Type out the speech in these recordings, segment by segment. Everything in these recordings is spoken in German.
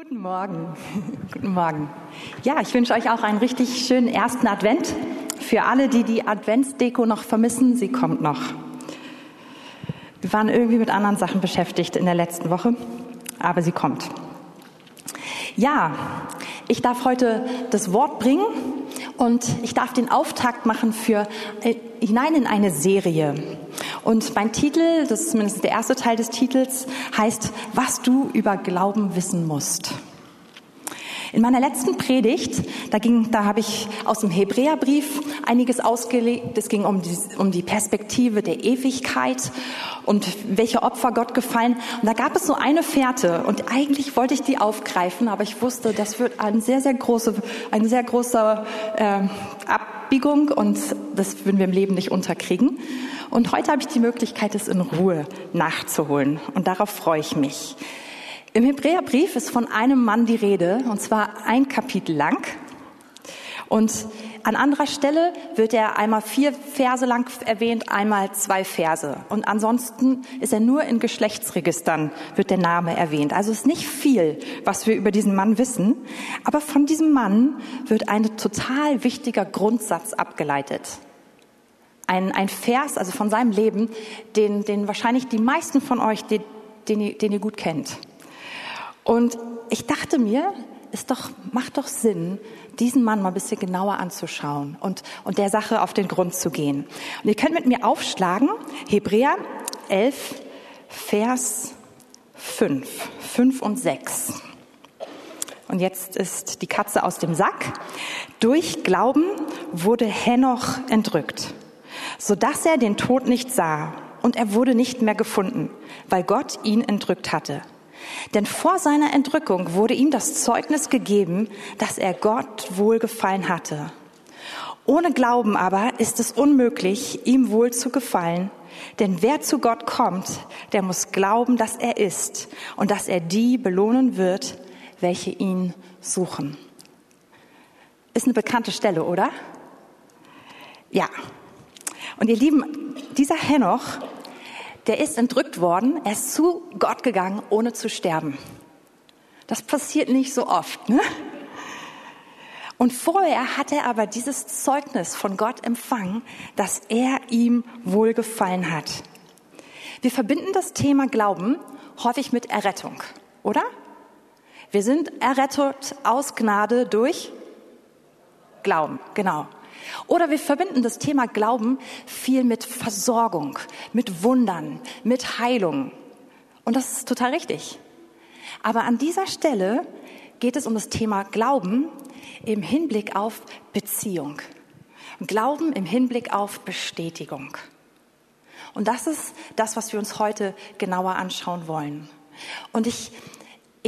Guten Morgen. Guten Morgen. Ja, ich wünsche euch auch einen richtig schönen ersten Advent. Für alle, die die Adventsdeko noch vermissen, sie kommt noch. Wir waren irgendwie mit anderen Sachen beschäftigt in der letzten Woche, aber sie kommt. Ja, ich darf heute das Wort bringen und ich darf den Auftakt machen für äh, hinein in eine Serie. Und mein Titel, das ist zumindest der erste Teil des Titels, heißt, was du über Glauben wissen musst. In meiner letzten Predigt, da ging, da habe ich aus dem Hebräerbrief einiges ausgelegt. Es ging um die, um die Perspektive der Ewigkeit und welche Opfer Gott gefallen. Und da gab es so eine Fährte und eigentlich wollte ich die aufgreifen, aber ich wusste, das wird ein sehr, sehr große, ein sehr großer äh, Abbiegung und das würden wir im Leben nicht unterkriegen. Und heute habe ich die Möglichkeit, es in Ruhe nachzuholen. Und darauf freue ich mich. Im Hebräerbrief ist von einem Mann die Rede, und zwar ein Kapitel lang. Und an anderer Stelle wird er einmal vier Verse lang erwähnt, einmal zwei Verse. Und ansonsten ist er nur in Geschlechtsregistern, wird der Name erwähnt. Also ist nicht viel, was wir über diesen Mann wissen. Aber von diesem Mann wird ein total wichtiger Grundsatz abgeleitet ein, ein Vers, also von seinem Leben, den, den wahrscheinlich die meisten von euch, den, den, den ihr gut kennt. Und ich dachte mir, es doch, macht doch Sinn, diesen Mann mal ein bisschen genauer anzuschauen und, und der Sache auf den Grund zu gehen. Und ihr könnt mit mir aufschlagen, Hebräer 11, Vers 5, 5 und 6. Und jetzt ist die Katze aus dem Sack. Durch Glauben wurde Henoch entrückt so dass er den Tod nicht sah und er wurde nicht mehr gefunden, weil Gott ihn entrückt hatte. Denn vor seiner Entrückung wurde ihm das Zeugnis gegeben, dass er Gott wohlgefallen hatte. Ohne Glauben aber ist es unmöglich, ihm wohl zu gefallen, denn wer zu Gott kommt, der muss glauben, dass er ist und dass er die belohnen wird, welche ihn suchen. Ist eine bekannte Stelle, oder? Ja, und ihr Lieben, dieser Henoch, der ist entrückt worden, er ist zu Gott gegangen, ohne zu sterben. Das passiert nicht so oft. Ne? Und vorher hat er aber dieses Zeugnis von Gott empfangen, dass er ihm wohlgefallen hat. Wir verbinden das Thema Glauben häufig mit Errettung, oder? Wir sind errettet aus Gnade durch Glauben, genau. Oder wir verbinden das Thema Glauben viel mit Versorgung, mit Wundern, mit Heilung. Und das ist total richtig. Aber an dieser Stelle geht es um das Thema Glauben im Hinblick auf Beziehung. Glauben im Hinblick auf Bestätigung. Und das ist das, was wir uns heute genauer anschauen wollen. Und ich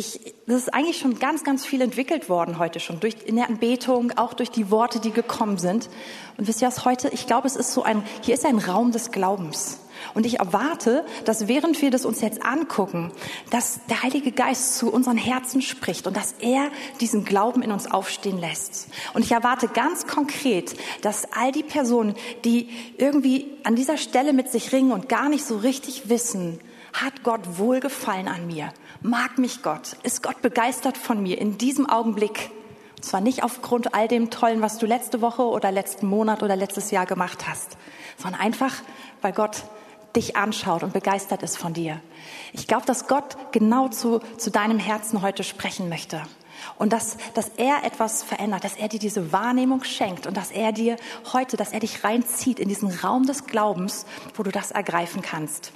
ich, das ist eigentlich schon ganz, ganz viel entwickelt worden heute schon, durch, in der Anbetung, auch durch die Worte, die gekommen sind. Und wisst ihr was heute? Ich glaube, es ist so ein, hier ist ein Raum des Glaubens. Und ich erwarte, dass während wir das uns jetzt angucken, dass der Heilige Geist zu unseren Herzen spricht und dass er diesen Glauben in uns aufstehen lässt. Und ich erwarte ganz konkret, dass all die Personen, die irgendwie an dieser Stelle mit sich ringen und gar nicht so richtig wissen, hat Gott wohlgefallen an mir? Mag mich Gott? Ist Gott begeistert von mir in diesem Augenblick? Und zwar nicht aufgrund all dem Tollen, was du letzte Woche oder letzten Monat oder letztes Jahr gemacht hast, sondern einfach, weil Gott dich anschaut und begeistert ist von dir. Ich glaube, dass Gott genau zu, zu deinem Herzen heute sprechen möchte. Und dass, dass er etwas verändert, dass er dir diese Wahrnehmung schenkt und dass er dir heute, dass er dich reinzieht in diesen Raum des Glaubens, wo du das ergreifen kannst.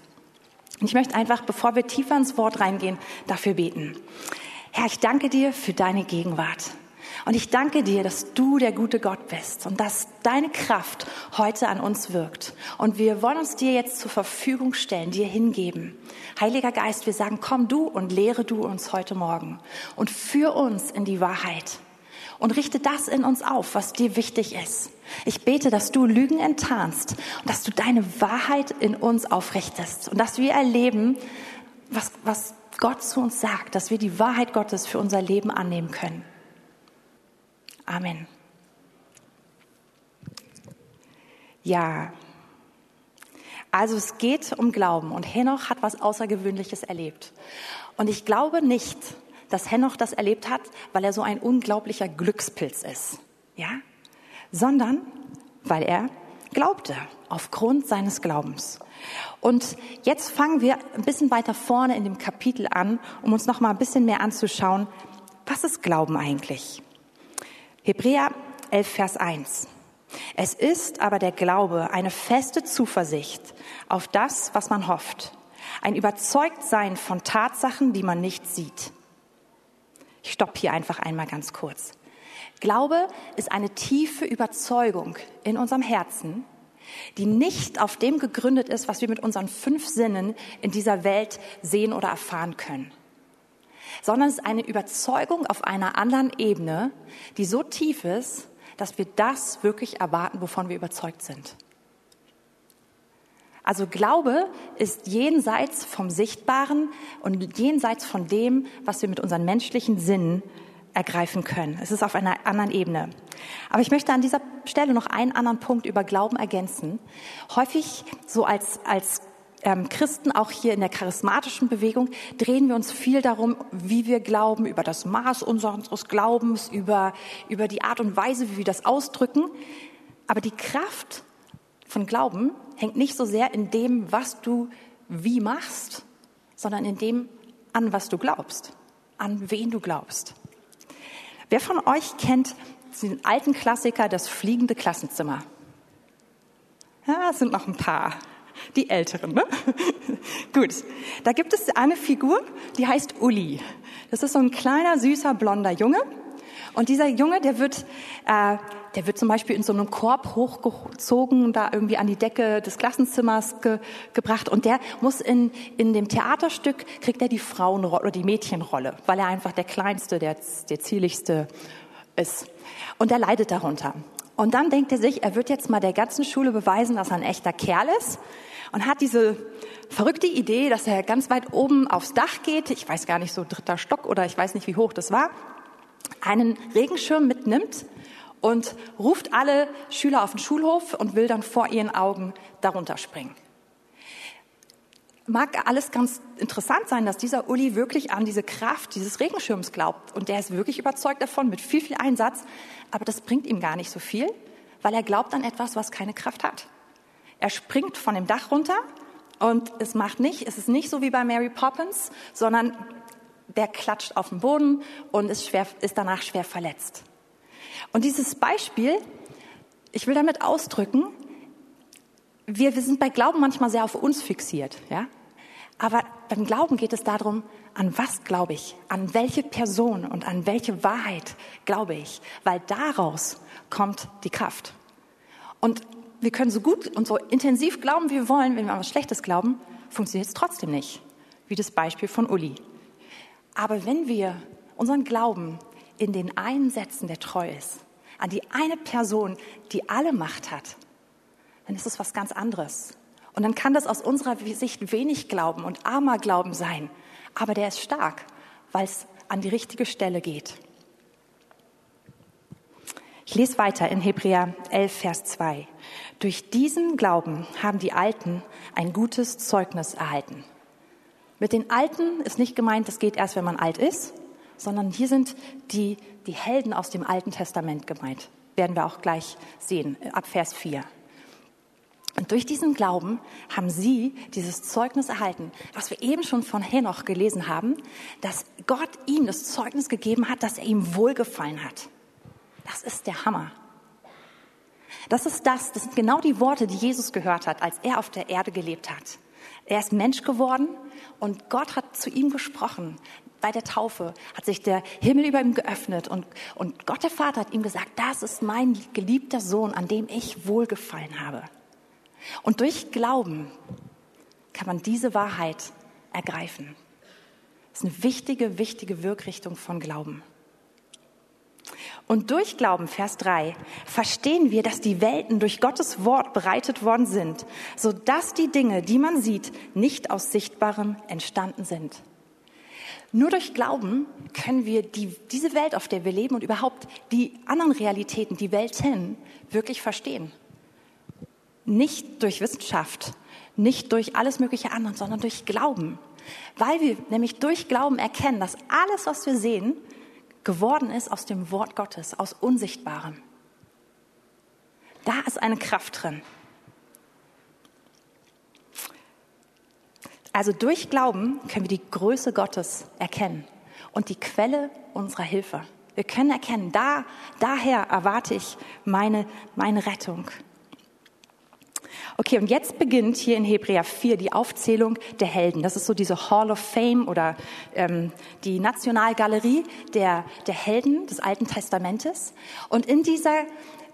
Und ich möchte einfach, bevor wir tiefer ins Wort reingehen, dafür beten. Herr, ich danke dir für deine Gegenwart. Und ich danke dir, dass du der gute Gott bist und dass deine Kraft heute an uns wirkt. Und wir wollen uns dir jetzt zur Verfügung stellen, dir hingeben. Heiliger Geist, wir sagen, komm du und lehre du uns heute Morgen und führ uns in die Wahrheit und richte das in uns auf, was dir wichtig ist. Ich bete, dass du Lügen enttarnst und dass du deine Wahrheit in uns aufrichtest und dass wir erleben, was, was Gott zu uns sagt, dass wir die Wahrheit Gottes für unser Leben annehmen können. Amen. Ja, also es geht um Glauben und Henoch hat was Außergewöhnliches erlebt. Und ich glaube nicht, dass Henoch das erlebt hat, weil er so ein unglaublicher Glückspilz ist, ja, sondern weil er glaubte, aufgrund seines Glaubens. Und jetzt fangen wir ein bisschen weiter vorne in dem Kapitel an, um uns noch mal ein bisschen mehr anzuschauen, was ist Glauben eigentlich? Hebräer 11, Vers 1. Es ist aber der Glaube eine feste Zuversicht auf das, was man hofft, ein Überzeugtsein von Tatsachen, die man nicht sieht. Ich stoppe hier einfach einmal ganz kurz. Glaube ist eine tiefe Überzeugung in unserem Herzen, die nicht auf dem gegründet ist, was wir mit unseren fünf Sinnen in dieser Welt sehen oder erfahren können, sondern es ist eine Überzeugung auf einer anderen Ebene, die so tief ist, dass wir das wirklich erwarten, wovon wir überzeugt sind. Also Glaube ist jenseits vom Sichtbaren und jenseits von dem, was wir mit unseren menschlichen Sinnen ergreifen können. Es ist auf einer anderen Ebene. Aber ich möchte an dieser Stelle noch einen anderen Punkt über Glauben ergänzen. Häufig so als, als ähm, Christen, auch hier in der charismatischen Bewegung, drehen wir uns viel darum, wie wir glauben, über das Maß unseres Glaubens, über, über die Art und Weise, wie wir das ausdrücken. Aber die Kraft von Glauben hängt nicht so sehr in dem, was du wie machst, sondern in dem, an was du glaubst, an wen du glaubst. Wer von euch kennt den alten Klassiker, das fliegende Klassenzimmer? Ja, es sind noch ein paar. Die Älteren, ne? Gut. Da gibt es eine Figur, die heißt Uli. Das ist so ein kleiner, süßer, blonder Junge. Und dieser Junge, der wird, äh, der wird zum Beispiel in so einem Korb hochgezogen, da irgendwie an die Decke des Klassenzimmers ge gebracht. Und der muss in, in dem Theaterstück, kriegt er die Frauenrolle oder die Mädchenrolle, weil er einfach der Kleinste, der, der Zieligste ist. Und er leidet darunter. Und dann denkt er sich, er wird jetzt mal der ganzen Schule beweisen, dass er ein echter Kerl ist. Und hat diese verrückte Idee, dass er ganz weit oben aufs Dach geht. Ich weiß gar nicht, so dritter Stock oder ich weiß nicht, wie hoch das war einen Regenschirm mitnimmt und ruft alle Schüler auf den Schulhof und will dann vor ihren Augen darunter springen. Mag alles ganz interessant sein, dass dieser Uli wirklich an diese Kraft dieses Regenschirms glaubt und der ist wirklich überzeugt davon mit viel, viel Einsatz, aber das bringt ihm gar nicht so viel, weil er glaubt an etwas, was keine Kraft hat. Er springt von dem Dach runter und es macht nicht, es ist nicht so wie bei Mary Poppins, sondern der klatscht auf den Boden und ist, schwer, ist danach schwer verletzt. Und dieses Beispiel, ich will damit ausdrücken, wir, wir sind bei Glauben manchmal sehr auf uns fixiert, ja? Aber beim Glauben geht es darum, an was glaube ich, an welche Person und an welche Wahrheit glaube ich, weil daraus kommt die Kraft. Und wir können so gut und so intensiv glauben, wie wir wollen, wenn wir an was Schlechtes glauben, funktioniert es trotzdem nicht, wie das Beispiel von Uli. Aber wenn wir unseren Glauben in den einen setzen, der treu ist, an die eine Person, die alle Macht hat, dann ist es was ganz anderes. Und dann kann das aus unserer Sicht wenig Glauben und armer Glauben sein. Aber der ist stark, weil es an die richtige Stelle geht. Ich lese weiter in Hebräer 11, Vers 2. Durch diesen Glauben haben die Alten ein gutes Zeugnis erhalten. Mit den Alten ist nicht gemeint, das geht erst, wenn man alt ist, sondern hier sind die, die Helden aus dem Alten Testament gemeint. Werden wir auch gleich sehen, ab Vers 4. Und durch diesen Glauben haben sie dieses Zeugnis erhalten, was wir eben schon von Henoch gelesen haben, dass Gott ihm das Zeugnis gegeben hat, dass er ihm wohlgefallen hat. Das ist der Hammer. Das ist das, das sind genau die Worte, die Jesus gehört hat, als er auf der Erde gelebt hat. Er ist Mensch geworden und Gott hat zu ihm gesprochen. Bei der Taufe hat sich der Himmel über ihm geöffnet und, und Gott der Vater hat ihm gesagt, das ist mein geliebter Sohn, an dem ich wohlgefallen habe. Und durch Glauben kann man diese Wahrheit ergreifen. Das ist eine wichtige, wichtige Wirkrichtung von Glauben. Und durch Glauben, Vers 3, verstehen wir, dass die Welten durch Gottes Wort bereitet worden sind, so dass die Dinge, die man sieht, nicht aus Sichtbarem entstanden sind. Nur durch Glauben können wir die, diese Welt, auf der wir leben und überhaupt die anderen Realitäten, die Welten, wirklich verstehen. Nicht durch Wissenschaft, nicht durch alles mögliche andere, sondern durch Glauben. weil wir nämlich durch Glauben erkennen, dass alles, was wir sehen, geworden ist aus dem Wort Gottes, aus Unsichtbarem. Da ist eine Kraft drin. Also durch Glauben können wir die Größe Gottes erkennen und die Quelle unserer Hilfe. Wir können erkennen, da, daher erwarte ich meine, meine Rettung. Okay, und jetzt beginnt hier in Hebräer 4 die Aufzählung der Helden. Das ist so diese Hall of Fame oder ähm, die Nationalgalerie der, der Helden des Alten Testamentes. Und in dieser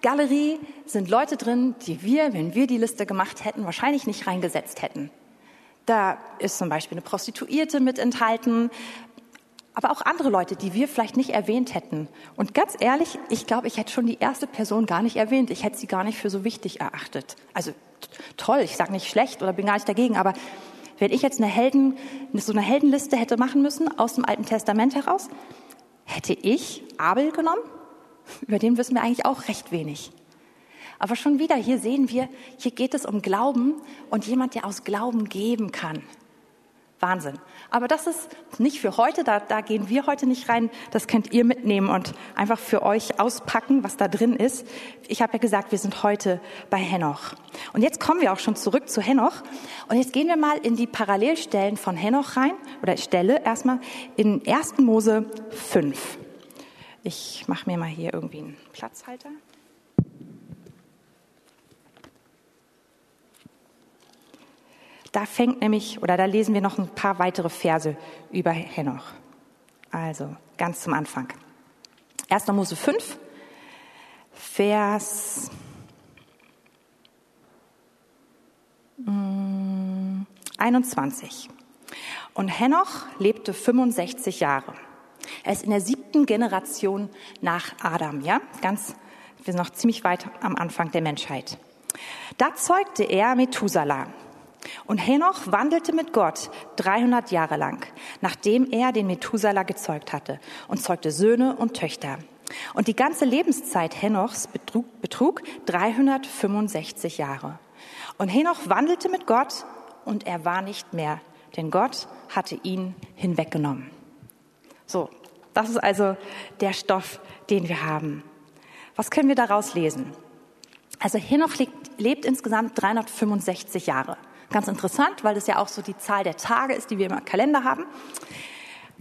Galerie sind Leute drin, die wir, wenn wir die Liste gemacht hätten, wahrscheinlich nicht reingesetzt hätten. Da ist zum Beispiel eine Prostituierte mit enthalten, aber auch andere Leute, die wir vielleicht nicht erwähnt hätten. Und ganz ehrlich, ich glaube, ich hätte schon die erste Person gar nicht erwähnt. Ich hätte sie gar nicht für so wichtig erachtet. Also toll, ich sage nicht schlecht oder bin gar nicht dagegen, aber wenn ich jetzt eine Helden, so eine Heldenliste hätte machen müssen aus dem Alten Testament heraus, hätte ich Abel genommen? Über den wissen wir eigentlich auch recht wenig. Aber schon wieder, hier sehen wir, hier geht es um Glauben und jemand, der aus Glauben geben kann. Wahnsinn. Aber das ist nicht für heute, da, da gehen wir heute nicht rein. Das könnt ihr mitnehmen und einfach für euch auspacken, was da drin ist. Ich habe ja gesagt, wir sind heute bei Henoch. Und jetzt kommen wir auch schon zurück zu Henoch. Und jetzt gehen wir mal in die Parallelstellen von Henoch rein, oder Stelle erstmal in 1. Mose 5. Ich mache mir mal hier irgendwie einen Platzhalter. Da fängt nämlich, oder da lesen wir noch ein paar weitere Verse über Henoch. Also ganz zum Anfang. 1. Mose 5, Vers 21. Mm, Und Henoch lebte 65 Jahre. Er ist in der siebten Generation nach Adam, ja? Ganz, wir sind noch ziemlich weit am Anfang der Menschheit. Da zeugte er Methuselah. Und Henoch wandelte mit Gott 300 Jahre lang, nachdem er den Methuselah gezeugt hatte und zeugte Söhne und Töchter. Und die ganze Lebenszeit Henochs betrug, betrug 365 Jahre. Und Henoch wandelte mit Gott und er war nicht mehr, denn Gott hatte ihn hinweggenommen. So, das ist also der Stoff, den wir haben. Was können wir daraus lesen? Also Henoch lebt, lebt insgesamt 365 Jahre. Ganz interessant, weil das ja auch so die Zahl der Tage ist, die wir im Kalender haben.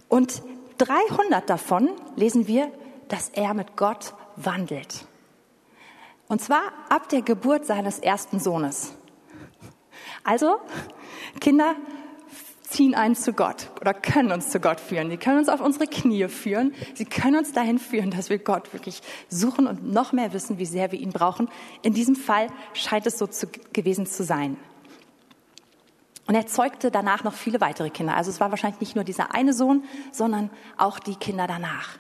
Und 300 davon lesen wir, dass er mit Gott wandelt. Und zwar ab der Geburt seines ersten Sohnes. Also, Kinder ziehen einen zu Gott oder können uns zu Gott führen. Sie können uns auf unsere Knie führen. Sie können uns dahin führen, dass wir Gott wirklich suchen und noch mehr wissen, wie sehr wir ihn brauchen. In diesem Fall scheint es so zu, gewesen zu sein. Und er zeugte danach noch viele weitere Kinder. Also es war wahrscheinlich nicht nur dieser eine Sohn, sondern auch die Kinder danach.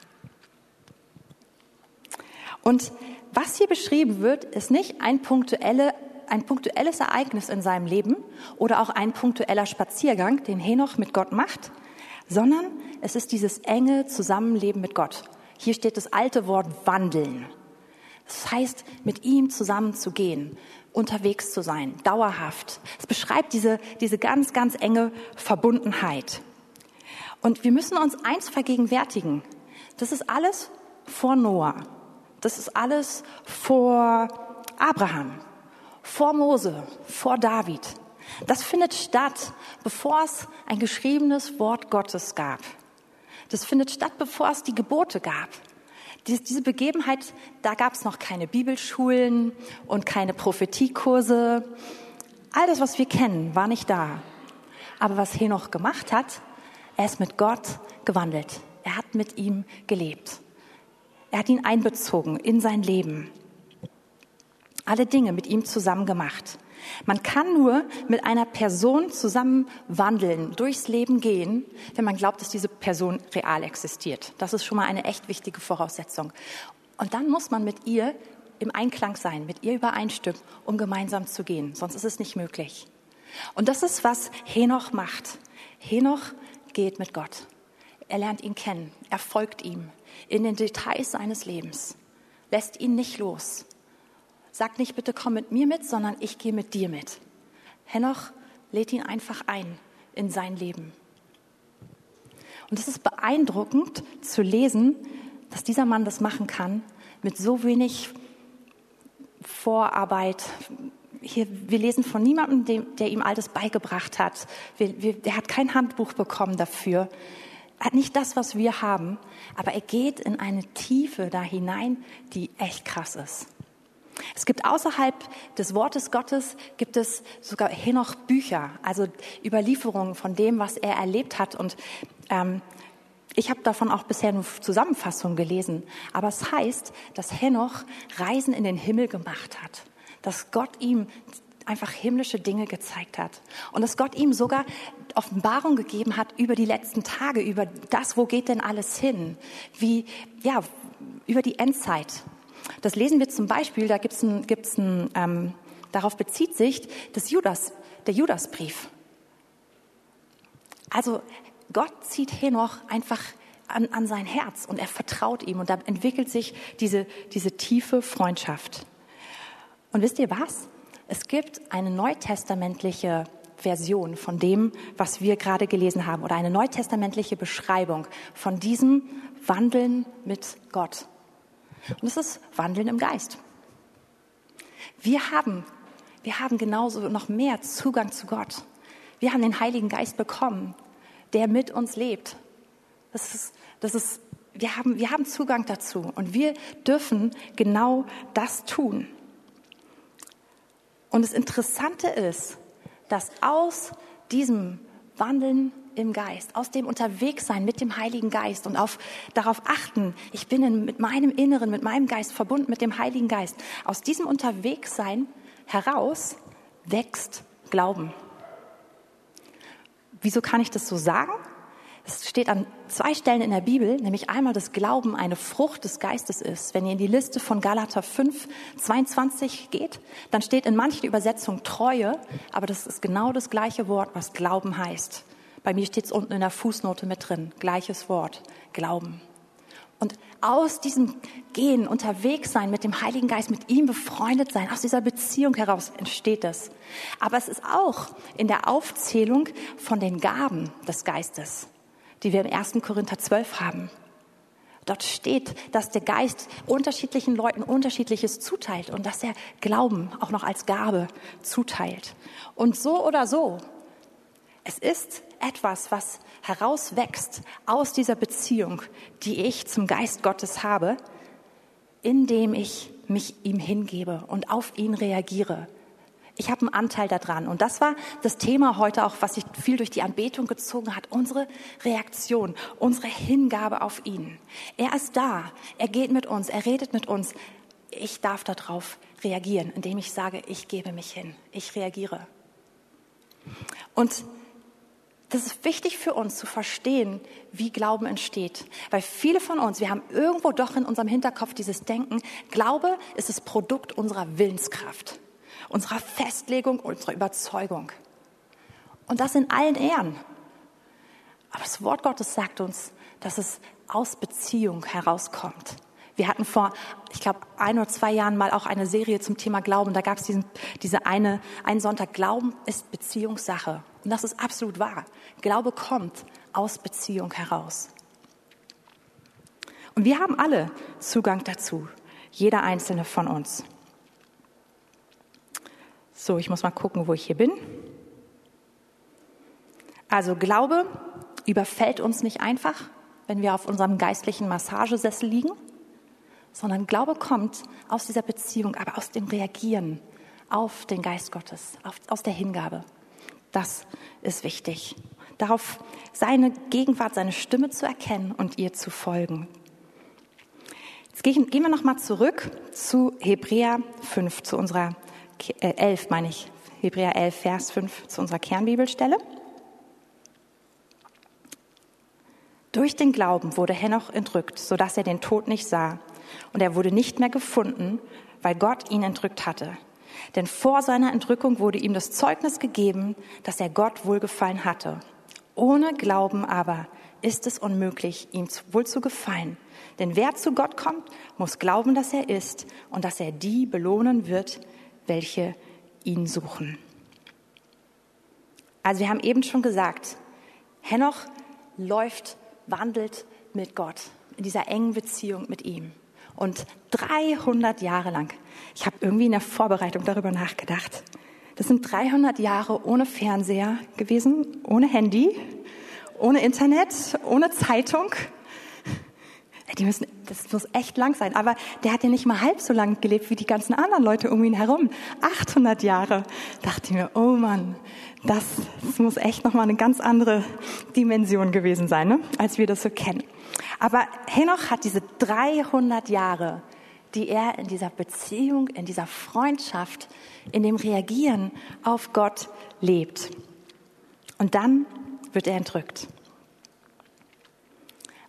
Und was hier beschrieben wird, ist nicht ein, punktuelle, ein punktuelles Ereignis in seinem Leben oder auch ein punktueller Spaziergang, den Henoch mit Gott macht, sondern es ist dieses enge Zusammenleben mit Gott. Hier steht das alte Wort wandeln. Das heißt, mit ihm zusammen zu gehen, unterwegs zu sein, dauerhaft. Es beschreibt diese, diese ganz, ganz enge Verbundenheit. Und wir müssen uns eins vergegenwärtigen. Das ist alles vor Noah. Das ist alles vor Abraham, vor Mose, vor David. Das findet statt, bevor es ein geschriebenes Wort Gottes gab. Das findet statt, bevor es die Gebote gab. Diese Begebenheit, da gab es noch keine Bibelschulen und keine Prophetiekurse. All das, was wir kennen, war nicht da. Aber was Henoch gemacht hat, er ist mit Gott gewandelt. Er hat mit ihm gelebt. Er hat ihn einbezogen in sein Leben. Alle Dinge mit ihm zusammen gemacht. Man kann nur mit einer Person zusammen wandeln, durchs Leben gehen, wenn man glaubt, dass diese Person real existiert. Das ist schon mal eine echt wichtige Voraussetzung. Und dann muss man mit ihr im Einklang sein, mit ihr übereinstimmen, um gemeinsam zu gehen. Sonst ist es nicht möglich. Und das ist, was Henoch macht. Henoch geht mit Gott. Er lernt ihn kennen. Er folgt ihm in den Details seines Lebens. Lässt ihn nicht los. Sag nicht, bitte komm mit mir mit, sondern ich gehe mit dir mit. Henoch lädt ihn einfach ein in sein Leben. Und es ist beeindruckend zu lesen, dass dieser Mann das machen kann mit so wenig Vorarbeit. Hier, wir lesen von niemandem, dem, der ihm alles beigebracht hat. Wir, der hat kein Handbuch bekommen dafür. Er hat nicht das, was wir haben, aber er geht in eine Tiefe da hinein, die echt krass ist. Es gibt außerhalb des Wortes Gottes, gibt es sogar hier noch Bücher, also Überlieferungen von dem, was er erlebt hat. Und ähm, ich habe davon auch bisher nur Zusammenfassungen gelesen. Aber es heißt, dass Henoch Reisen in den Himmel gemacht hat. Dass Gott ihm einfach himmlische Dinge gezeigt hat. Und dass Gott ihm sogar Offenbarung gegeben hat über die letzten Tage, über das, wo geht denn alles hin? Wie, ja, über die Endzeit. Das lesen wir zum Beispiel, da gibt's ein, gibt's ein ähm, darauf bezieht sich das Judas, der Judasbrief. Also Gott zieht Henoch einfach an, an sein Herz und er vertraut ihm und da entwickelt sich diese, diese tiefe Freundschaft. Und wisst ihr was? Es gibt eine neutestamentliche Version von dem, was wir gerade gelesen haben oder eine neutestamentliche Beschreibung von diesem Wandeln mit Gott. Und es ist Wandeln im Geist. Wir haben, wir haben genauso noch mehr Zugang zu Gott. Wir haben den Heiligen Geist bekommen der mit uns lebt. Das ist, das ist, wir, haben, wir haben Zugang dazu und wir dürfen genau das tun. Und das Interessante ist, dass aus diesem Wandeln im Geist, aus dem Unterwegssein mit dem Heiligen Geist und auf, darauf achten, ich bin in, mit meinem Inneren, mit meinem Geist verbunden mit dem Heiligen Geist, aus diesem Unterwegssein heraus wächst Glauben. Wieso kann ich das so sagen? Es steht an zwei Stellen in der Bibel, nämlich einmal, dass Glauben eine Frucht des Geistes ist. Wenn ihr in die Liste von Galater 5, 22 geht, dann steht in manchen Übersetzungen Treue, aber das ist genau das gleiche Wort, was Glauben heißt. Bei mir steht es unten in der Fußnote mit drin, gleiches Wort, Glauben. Und aus diesem Gehen, unterwegs sein mit dem Heiligen Geist, mit ihm befreundet sein, aus dieser Beziehung heraus entsteht es. Aber es ist auch in der Aufzählung von den Gaben des Geistes, die wir im 1. Korinther 12 haben. Dort steht, dass der Geist unterschiedlichen Leuten unterschiedliches zuteilt und dass er Glauben auch noch als Gabe zuteilt. Und so oder so, es ist etwas, was herauswächst aus dieser Beziehung, die ich zum Geist Gottes habe, indem ich mich ihm hingebe und auf ihn reagiere. Ich habe einen Anteil daran. Und das war das Thema heute auch, was sich viel durch die Anbetung gezogen hat. Unsere Reaktion, unsere Hingabe auf ihn. Er ist da. Er geht mit uns. Er redet mit uns. Ich darf darauf reagieren, indem ich sage, ich gebe mich hin. Ich reagiere. Und das ist wichtig für uns zu verstehen, wie Glauben entsteht. Weil viele von uns, wir haben irgendwo doch in unserem Hinterkopf dieses Denken, Glaube ist das Produkt unserer Willenskraft, unserer Festlegung, unserer Überzeugung. Und das in allen Ehren. Aber das Wort Gottes sagt uns, dass es aus Beziehung herauskommt. Wir hatten vor, ich glaube, ein oder zwei Jahren mal auch eine Serie zum Thema Glauben. Da gab es diesen, diese eine, einen Sonntag. Glauben ist Beziehungssache. Und das ist absolut wahr. Glaube kommt aus Beziehung heraus. Und wir haben alle Zugang dazu. Jeder einzelne von uns. So, ich muss mal gucken, wo ich hier bin. Also Glaube überfällt uns nicht einfach, wenn wir auf unserem geistlichen Massagesessel liegen sondern Glaube kommt aus dieser Beziehung, aber aus dem Reagieren auf den Geist Gottes, auf, aus der Hingabe. Das ist wichtig. Darauf seine Gegenwart, seine Stimme zu erkennen und ihr zu folgen. Jetzt gehen, wir nochmal zurück zu Hebräer 5, zu unserer, äh, 11 meine ich, Hebräer 11, Vers 5, zu unserer Kernbibelstelle. Durch den Glauben wurde Henoch entrückt, sodass er den Tod nicht sah und er wurde nicht mehr gefunden, weil Gott ihn entrückt hatte. Denn vor seiner Entrückung wurde ihm das Zeugnis gegeben, dass er Gott wohlgefallen hatte. Ohne Glauben aber ist es unmöglich, ihm wohl zu gefallen. Denn wer zu Gott kommt, muss glauben, dass er ist und dass er die belohnen wird, welche ihn suchen. Also wir haben eben schon gesagt, Henoch läuft wandelt mit Gott, in dieser engen Beziehung mit ihm. Und 300 Jahre lang, ich habe irgendwie in der Vorbereitung darüber nachgedacht, das sind 300 Jahre ohne Fernseher gewesen, ohne Handy, ohne Internet, ohne Zeitung. Die müssen, das muss echt lang sein. Aber der hat ja nicht mal halb so lang gelebt wie die ganzen anderen Leute um ihn herum. 800 Jahre. Dachte ich mir, oh Mann, das, das muss echt nochmal eine ganz andere Dimension gewesen sein, ne? als wir das so kennen. Aber Henoch hat diese 300 Jahre, die er in dieser Beziehung, in dieser Freundschaft, in dem Reagieren auf Gott lebt. Und dann wird er entrückt.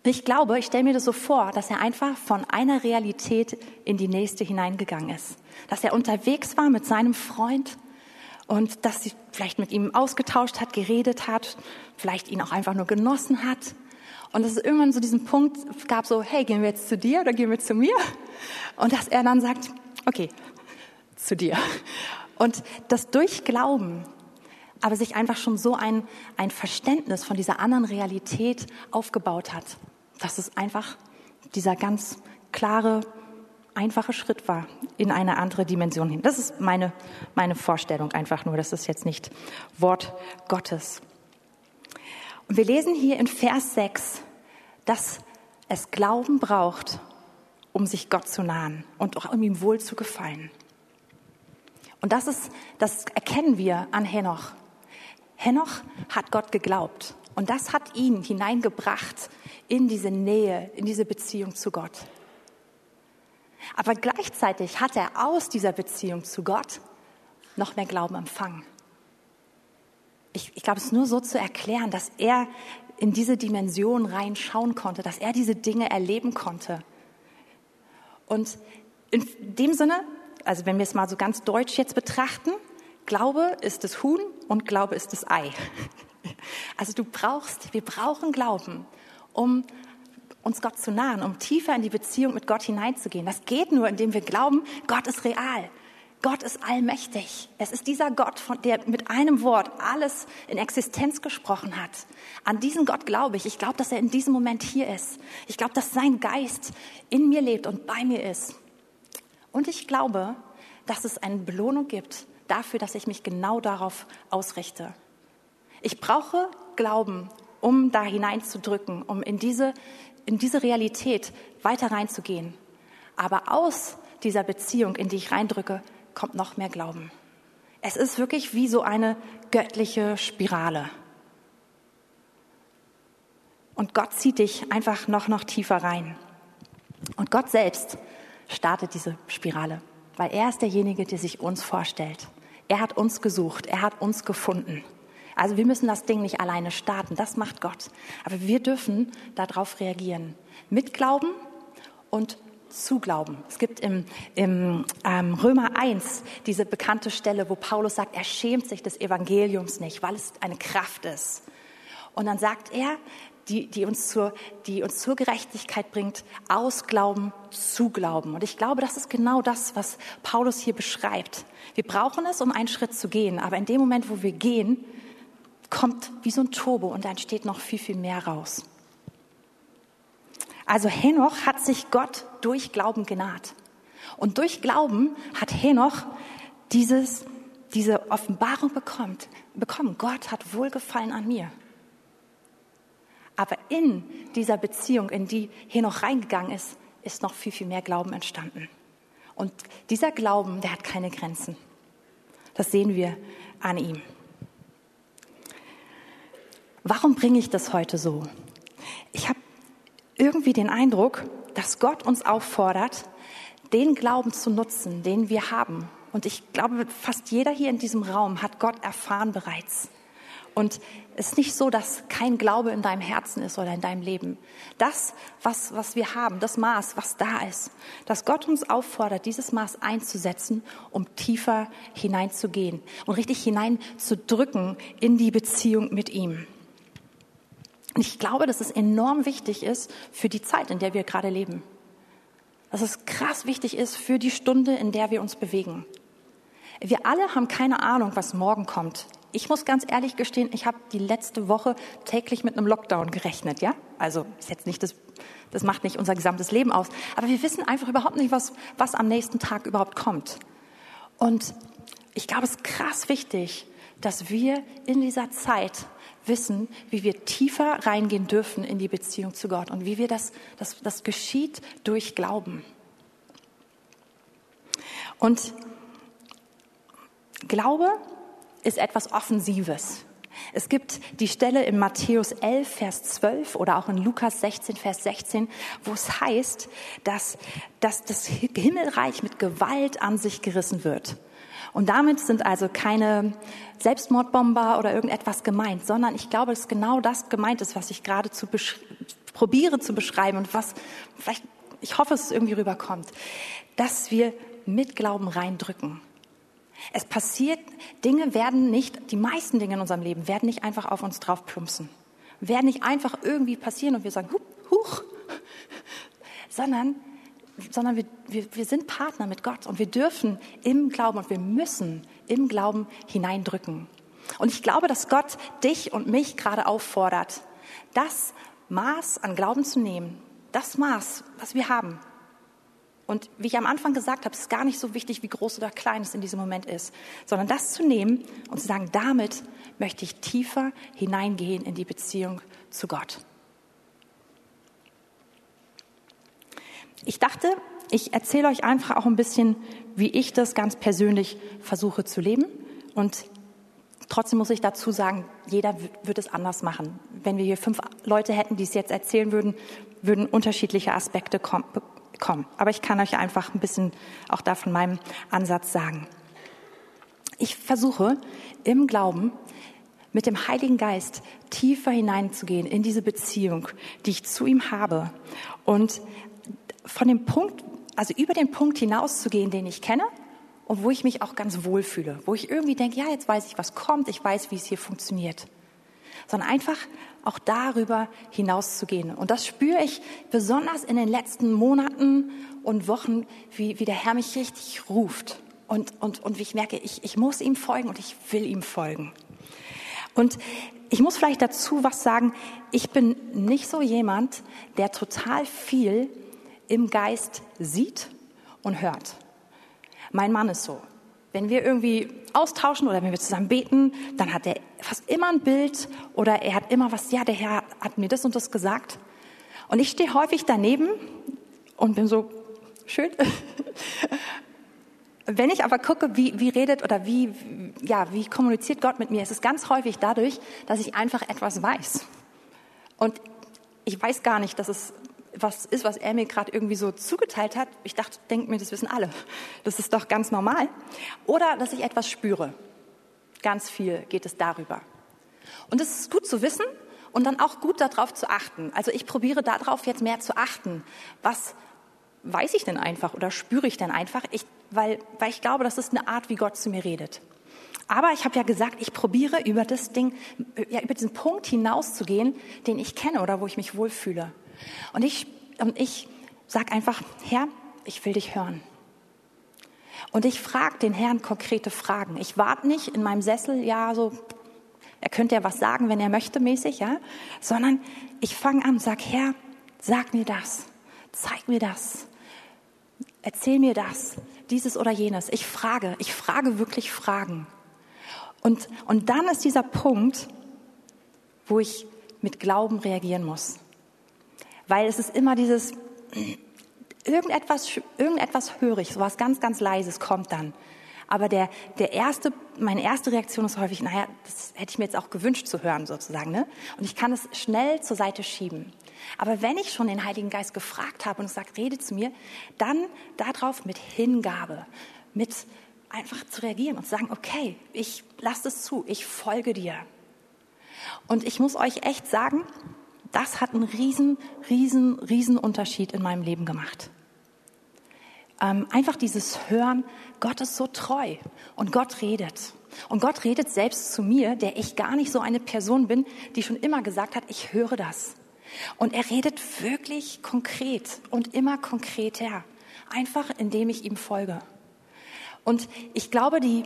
Ich glaube, ich stelle mir das so vor, dass er einfach von einer Realität in die nächste hineingegangen ist. Dass er unterwegs war mit seinem Freund und dass sie vielleicht mit ihm ausgetauscht hat, geredet hat, vielleicht ihn auch einfach nur genossen hat. Und dass es irgendwann so diesen Punkt gab, so, hey, gehen wir jetzt zu dir oder gehen wir zu mir? Und dass er dann sagt, okay, zu dir. Und das durch Glauben aber sich einfach schon so ein, ein Verständnis von dieser anderen Realität aufgebaut hat, dass es einfach dieser ganz klare, einfache Schritt war in eine andere Dimension hin. Das ist meine, meine Vorstellung einfach nur. Das ist jetzt nicht Wort Gottes. Und wir lesen hier in Vers 6, dass es Glauben braucht, um sich Gott zu nahen und auch um ihm wohl zu gefallen. Und das ist, das erkennen wir an Henoch. Henoch hat Gott geglaubt und das hat ihn hineingebracht in diese Nähe, in diese Beziehung zu Gott. Aber gleichzeitig hat er aus dieser Beziehung zu Gott noch mehr Glauben empfangen. Ich, ich glaube, es ist nur so zu erklären, dass er in diese Dimension reinschauen konnte, dass er diese Dinge erleben konnte. Und in dem Sinne, also wenn wir es mal so ganz deutsch jetzt betrachten, Glaube ist das Huhn und Glaube ist das Ei. Also du brauchst, wir brauchen Glauben, um uns Gott zu nahen, um tiefer in die Beziehung mit Gott hineinzugehen. Das geht nur, indem wir glauben, Gott ist real. Gott ist allmächtig. Es ist dieser Gott, der mit einem Wort alles in Existenz gesprochen hat. An diesen Gott glaube ich. Ich glaube, dass er in diesem Moment hier ist. Ich glaube, dass sein Geist in mir lebt und bei mir ist. Und ich glaube, dass es eine Belohnung gibt dafür, dass ich mich genau darauf ausrichte. Ich brauche Glauben, um da hineinzudrücken, um in diese, in diese Realität weiter reinzugehen. Aber aus dieser Beziehung, in die ich reindrücke, kommt noch mehr Glauben. Es ist wirklich wie so eine göttliche Spirale. Und Gott zieht dich einfach noch, noch tiefer rein. Und Gott selbst startet diese Spirale, weil er ist derjenige, der sich uns vorstellt. Er hat uns gesucht, er hat uns gefunden. Also wir müssen das Ding nicht alleine starten, das macht Gott. Aber wir dürfen darauf reagieren. Mit Glauben und zu glauben. Es gibt im, im ähm, Römer 1 diese bekannte Stelle, wo Paulus sagt, er schämt sich des Evangeliums nicht, weil es eine Kraft ist. Und dann sagt er, die, die, uns zur, die uns zur Gerechtigkeit bringt, aus Glauben zu Glauben. Und ich glaube, das ist genau das, was Paulus hier beschreibt. Wir brauchen es, um einen Schritt zu gehen. Aber in dem Moment, wo wir gehen, kommt wie so ein Turbo und dann steht noch viel, viel mehr raus. Also Henoch hat sich Gott durch Glauben genaht. Und durch Glauben hat Henoch dieses, diese Offenbarung bekommt, bekommen. Gott hat Wohlgefallen an mir. Aber in dieser Beziehung, in die Henoch reingegangen ist, ist noch viel, viel mehr Glauben entstanden. Und dieser Glauben, der hat keine Grenzen. Das sehen wir an ihm. Warum bringe ich das heute so? Ich habe irgendwie den Eindruck, dass Gott uns auffordert, den Glauben zu nutzen, den wir haben. Und ich glaube, fast jeder hier in diesem Raum hat Gott erfahren bereits. Und es ist nicht so, dass kein Glaube in deinem Herzen ist oder in deinem Leben. Das, was, was wir haben, das Maß, was da ist, dass Gott uns auffordert, dieses Maß einzusetzen, um tiefer hineinzugehen und richtig hineinzudrücken in die Beziehung mit ihm. Und ich glaube, dass es enorm wichtig ist für die Zeit, in der wir gerade leben. Dass es krass wichtig ist für die Stunde, in der wir uns bewegen. Wir alle haben keine Ahnung, was morgen kommt Ich muss ganz ehrlich gestehen, ich habe die letzte Woche täglich mit einem Lockdown gerechnet, ja? Also ist jetzt nicht das, das macht nicht unser gesamtes Leben aus, aber wir wissen einfach überhaupt nicht, was, was am nächsten Tag überhaupt kommt. Und ich glaube, es ist krass wichtig, dass wir in dieser Zeit wissen, wie wir tiefer reingehen dürfen in die Beziehung zu Gott und wie wir das, das, das geschieht durch Glauben. Und Glaube ist etwas Offensives. Es gibt die Stelle in Matthäus 11, Vers 12 oder auch in Lukas 16, Vers 16, wo es heißt, dass, dass das Himmelreich mit Gewalt an sich gerissen wird. Und damit sind also keine Selbstmordbomber oder irgendetwas gemeint, sondern ich glaube, dass genau das gemeint ist, was ich gerade zu probiere zu beschreiben und was vielleicht, ich hoffe, es irgendwie rüberkommt, dass wir mit Glauben reindrücken. Es passiert, Dinge werden nicht, die meisten Dinge in unserem Leben werden nicht einfach auf uns drauf plumpsen, werden nicht einfach irgendwie passieren und wir sagen, huch, huch, sondern sondern wir, wir, wir sind Partner mit Gott und wir dürfen im Glauben und wir müssen im Glauben hineindrücken. Und ich glaube, dass Gott dich und mich gerade auffordert, das Maß an Glauben zu nehmen, das Maß, was wir haben. Und wie ich am Anfang gesagt habe, ist gar nicht so wichtig, wie groß oder klein es in diesem Moment ist, sondern das zu nehmen und zu sagen, damit möchte ich tiefer hineingehen in die Beziehung zu Gott. Ich dachte, ich erzähle euch einfach auch ein bisschen, wie ich das ganz persönlich versuche zu leben. Und trotzdem muss ich dazu sagen, jeder wird es anders machen. Wenn wir hier fünf Leute hätten, die es jetzt erzählen würden, würden unterschiedliche Aspekte kommen. Aber ich kann euch einfach ein bisschen auch da von meinem Ansatz sagen. Ich versuche im Glauben mit dem Heiligen Geist tiefer hineinzugehen in diese Beziehung, die ich zu ihm habe und von dem Punkt, also über den Punkt hinauszugehen, den ich kenne und wo ich mich auch ganz wohl fühle, wo ich irgendwie denke, ja, jetzt weiß ich, was kommt, ich weiß, wie es hier funktioniert, sondern einfach auch darüber hinauszugehen. Und das spüre ich besonders in den letzten Monaten und Wochen, wie, wie der Herr mich richtig ruft und, und, und wie ich merke, ich, ich muss ihm folgen und ich will ihm folgen. Und ich muss vielleicht dazu was sagen, ich bin nicht so jemand, der total viel im Geist sieht und hört. Mein Mann ist so. Wenn wir irgendwie austauschen oder wenn wir zusammen beten, dann hat er fast immer ein Bild oder er hat immer was, ja, der Herr hat mir das und das gesagt. Und ich stehe häufig daneben und bin so, schön. Wenn ich aber gucke, wie, wie redet oder wie, ja, wie kommuniziert Gott mit mir, ist es ganz häufig dadurch, dass ich einfach etwas weiß. Und ich weiß gar nicht, dass es was ist, was er mir gerade irgendwie so zugeteilt hat. Ich dachte, denke mir, das wissen alle. Das ist doch ganz normal. Oder dass ich etwas spüre. Ganz viel geht es darüber. Und es ist gut zu wissen und dann auch gut darauf zu achten. Also ich probiere darauf jetzt mehr zu achten. Was weiß ich denn einfach oder spüre ich denn einfach? Ich, weil, weil ich glaube, das ist eine Art, wie Gott zu mir redet. Aber ich habe ja gesagt, ich probiere über das Ding, ja, über diesen Punkt hinauszugehen, den ich kenne oder wo ich mich wohlfühle. Und ich, und ich sage einfach, Herr, ich will dich hören. Und ich frage den Herrn konkrete Fragen. Ich warte nicht in meinem Sessel, ja, so, er könnte ja was sagen, wenn er möchte, mäßig, ja, sondern ich fange an und sage, Herr, sag mir das, zeig mir das, erzähl mir das, dieses oder jenes. Ich frage, ich frage wirklich Fragen. Und, und dann ist dieser Punkt, wo ich mit Glauben reagieren muss. Weil es ist immer dieses, irgendetwas, irgendetwas höre ich, so was ganz, ganz Leises kommt dann. Aber der, der erste, meine erste Reaktion ist häufig, naja, das hätte ich mir jetzt auch gewünscht zu hören, sozusagen. Ne? Und ich kann es schnell zur Seite schieben. Aber wenn ich schon den Heiligen Geist gefragt habe und sagt, rede zu mir, dann darauf mit Hingabe, mit einfach zu reagieren und zu sagen, okay, ich lasse es zu, ich folge dir. Und ich muss euch echt sagen, das hat einen riesen, riesen, riesen Unterschied in meinem Leben gemacht. Ähm, einfach dieses Hören, Gott ist so treu und Gott redet. Und Gott redet selbst zu mir, der ich gar nicht so eine Person bin, die schon immer gesagt hat, ich höre das. Und er redet wirklich konkret und immer konkreter, einfach indem ich ihm folge. Und ich glaube, die,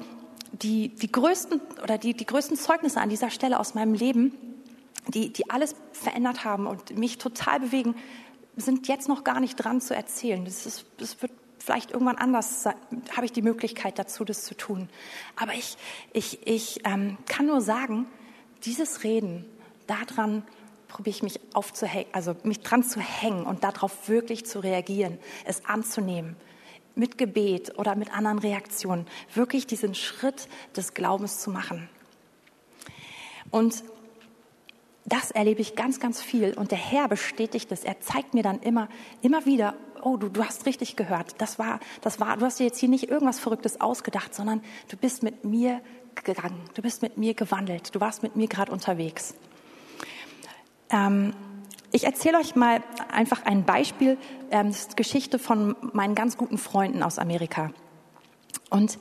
die, die größten oder die, die größten Zeugnisse an dieser Stelle aus meinem Leben, die, die alles verändert haben und mich total bewegen, sind jetzt noch gar nicht dran zu erzählen. Das, ist, das wird vielleicht irgendwann anders, habe ich die Möglichkeit dazu, das zu tun. Aber ich, ich, ich ähm, kann nur sagen, dieses Reden, daran probiere ich mich aufzuhängen, also mich dran zu hängen und darauf wirklich zu reagieren, es anzunehmen, mit Gebet oder mit anderen Reaktionen, wirklich diesen Schritt des Glaubens zu machen. Und das erlebe ich ganz, ganz viel. Und der Herr bestätigt es. Er zeigt mir dann immer, immer wieder, oh, du, du hast richtig gehört. Das war, das war, du hast dir jetzt hier nicht irgendwas Verrücktes ausgedacht, sondern du bist mit mir gegangen. Du bist mit mir gewandelt. Du warst mit mir gerade unterwegs. Ähm, ich erzähle euch mal einfach ein Beispiel, ähm, das ist Geschichte von meinen ganz guten Freunden aus Amerika. Und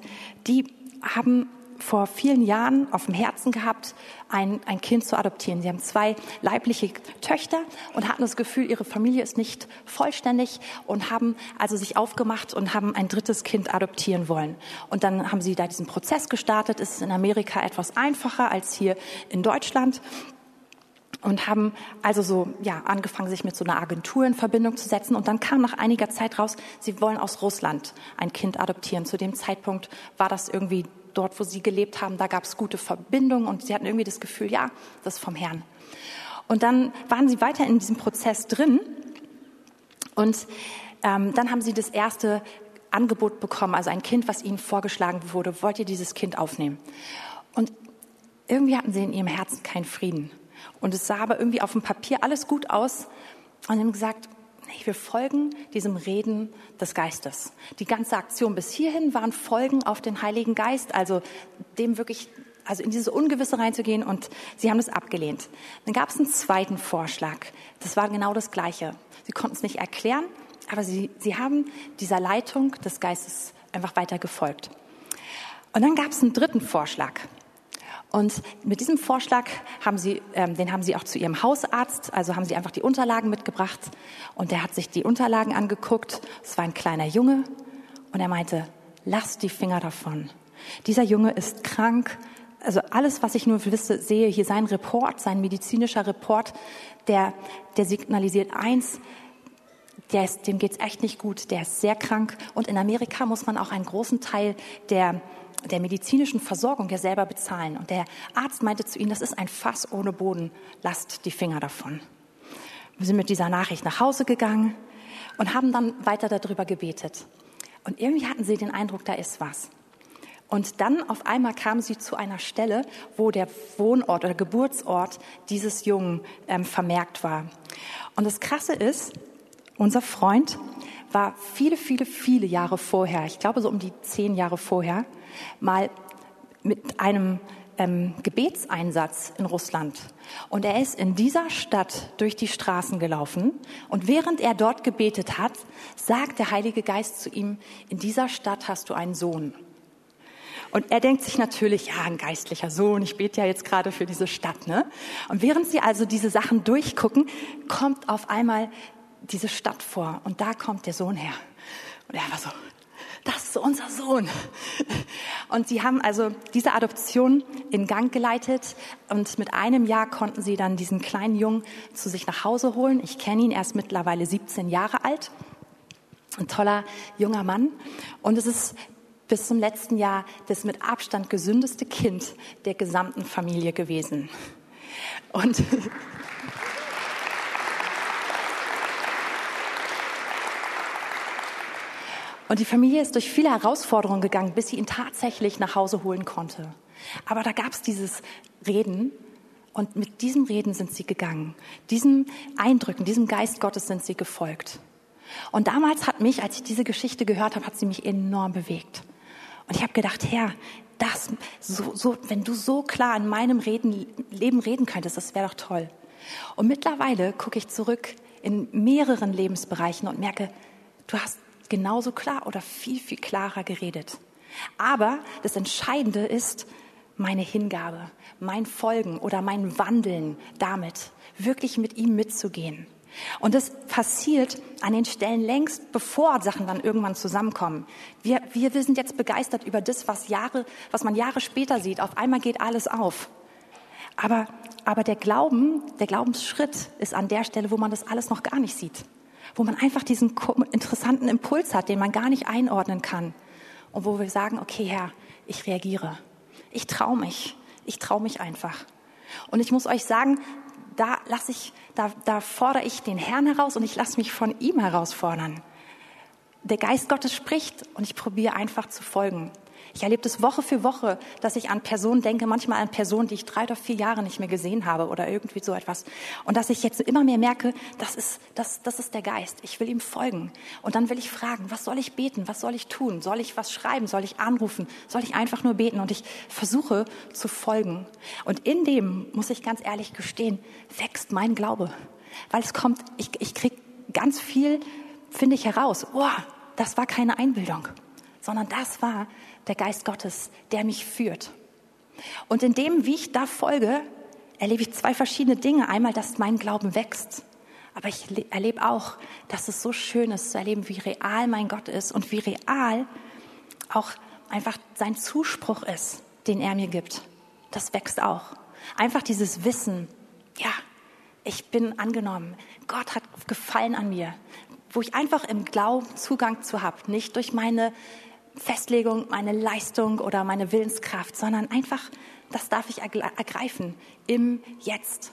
die haben vor vielen Jahren auf dem Herzen gehabt, ein, ein Kind zu adoptieren. Sie haben zwei leibliche Töchter und hatten das Gefühl, ihre Familie ist nicht vollständig und haben also sich aufgemacht und haben ein drittes Kind adoptieren wollen. Und dann haben sie da diesen Prozess gestartet. Es ist in Amerika etwas einfacher als hier in Deutschland und haben also so ja angefangen, sich mit so einer Agentur in Verbindung zu setzen. Und dann kam nach einiger Zeit raus, sie wollen aus Russland ein Kind adoptieren. Zu dem Zeitpunkt war das irgendwie dort, wo sie gelebt haben, da gab es gute Verbindungen und sie hatten irgendwie das Gefühl, ja, das ist vom Herrn. Und dann waren sie weiter in diesem Prozess drin und ähm, dann haben sie das erste Angebot bekommen, also ein Kind, was ihnen vorgeschlagen wurde, wollt ihr dieses Kind aufnehmen? Und irgendwie hatten sie in ihrem Herzen keinen Frieden. Und es sah aber irgendwie auf dem Papier alles gut aus und haben gesagt, wir folgen diesem Reden des Geistes. Die ganze Aktion bis hierhin waren Folgen auf den Heiligen Geist, also dem wirklich, also in diese Ungewisse reinzugehen und sie haben es abgelehnt. Dann gab es einen zweiten Vorschlag. Das war genau das Gleiche. Sie konnten es nicht erklären, aber sie, sie haben dieser Leitung des Geistes einfach weiter gefolgt. Und dann gab es einen dritten Vorschlag. Und mit diesem Vorschlag haben sie, ähm, den haben sie auch zu ihrem Hausarzt, also haben sie einfach die Unterlagen mitgebracht und der hat sich die Unterlagen angeguckt. Es war ein kleiner Junge und er meinte, lass die Finger davon. Dieser Junge ist krank. Also alles, was ich nur wisse, sehe hier sein Report, sein medizinischer Report, der, der signalisiert eins, der ist, dem geht's echt nicht gut, der ist sehr krank. Und in Amerika muss man auch einen großen Teil der der medizinischen Versorgung ja selber bezahlen. Und der Arzt meinte zu ihnen, das ist ein Fass ohne Boden, lasst die Finger davon. Wir sind mit dieser Nachricht nach Hause gegangen und haben dann weiter darüber gebetet. Und irgendwie hatten sie den Eindruck, da ist was. Und dann auf einmal kamen sie zu einer Stelle, wo der Wohnort oder Geburtsort dieses Jungen ähm, vermerkt war. Und das Krasse ist, unser Freund war viele, viele, viele Jahre vorher, ich glaube so um die zehn Jahre vorher, mal mit einem ähm, Gebetseinsatz in Russland. Und er ist in dieser Stadt durch die Straßen gelaufen. Und während er dort gebetet hat, sagt der Heilige Geist zu ihm, in dieser Stadt hast du einen Sohn. Und er denkt sich natürlich, ja, ein geistlicher Sohn, ich bete ja jetzt gerade für diese Stadt. Ne? Und während sie also diese Sachen durchgucken, kommt auf einmal diese Stadt vor. Und da kommt der Sohn her. Und er war so, ist unser Sohn. Und sie haben also diese Adoption in Gang geleitet und mit einem Jahr konnten sie dann diesen kleinen Jungen zu sich nach Hause holen. Ich kenne ihn, er ist mittlerweile 17 Jahre alt. Ein toller junger Mann. Und es ist bis zum letzten Jahr das mit Abstand gesündeste Kind der gesamten Familie gewesen. Und Und die Familie ist durch viele Herausforderungen gegangen, bis sie ihn tatsächlich nach Hause holen konnte. Aber da gab es dieses Reden und mit diesem Reden sind sie gegangen. Diesen Eindrücken, diesem Geist Gottes sind sie gefolgt. Und damals hat mich, als ich diese Geschichte gehört habe, hat sie mich enorm bewegt. Und ich habe gedacht, Herr, das, so, so, wenn du so klar in meinem Reden, Leben reden könntest, das wäre doch toll. Und mittlerweile gucke ich zurück in mehreren Lebensbereichen und merke, du hast genauso klar oder viel, viel klarer geredet. Aber das Entscheidende ist meine Hingabe, mein Folgen oder mein Wandeln damit, wirklich mit ihm mitzugehen. Und das passiert an den Stellen längst, bevor Sachen dann irgendwann zusammenkommen. Wir, wir, wir sind jetzt begeistert über das, was, Jahre, was man Jahre später sieht. Auf einmal geht alles auf. Aber, aber der Glauben, der Glaubensschritt ist an der Stelle, wo man das alles noch gar nicht sieht. Wo man einfach diesen interessanten Impuls hat, den man gar nicht einordnen kann. Und wo wir sagen, okay Herr, ich reagiere. Ich traue mich. Ich traue mich einfach. Und ich muss euch sagen, da lasse ich, da, da fordere ich den Herrn heraus und ich lasse mich von ihm herausfordern. Der Geist Gottes spricht und ich probiere einfach zu folgen. Ich erlebe das Woche für Woche, dass ich an Personen denke, manchmal an Personen, die ich drei oder vier Jahre nicht mehr gesehen habe oder irgendwie so etwas. Und dass ich jetzt immer mehr merke, das ist, das, das ist der Geist. Ich will ihm folgen. Und dann will ich fragen, was soll ich beten? Was soll ich tun? Soll ich was schreiben? Soll ich anrufen? Soll ich einfach nur beten? Und ich versuche zu folgen. Und in dem, muss ich ganz ehrlich gestehen, wächst mein Glaube. Weil es kommt, ich, ich krieg ganz viel, finde ich heraus. Oh, das war keine Einbildung, sondern das war der Geist Gottes, der mich führt. Und in dem, wie ich da folge, erlebe ich zwei verschiedene Dinge. Einmal, dass mein Glauben wächst. Aber ich erlebe auch, dass es so schön ist zu erleben, wie real mein Gott ist und wie real auch einfach sein Zuspruch ist, den er mir gibt. Das wächst auch. Einfach dieses Wissen, ja, ich bin angenommen. Gott hat Gefallen an mir, wo ich einfach im Glauben Zugang zu habe, nicht durch meine Festlegung, meine Leistung oder meine Willenskraft, sondern einfach, das darf ich ergreifen im Jetzt.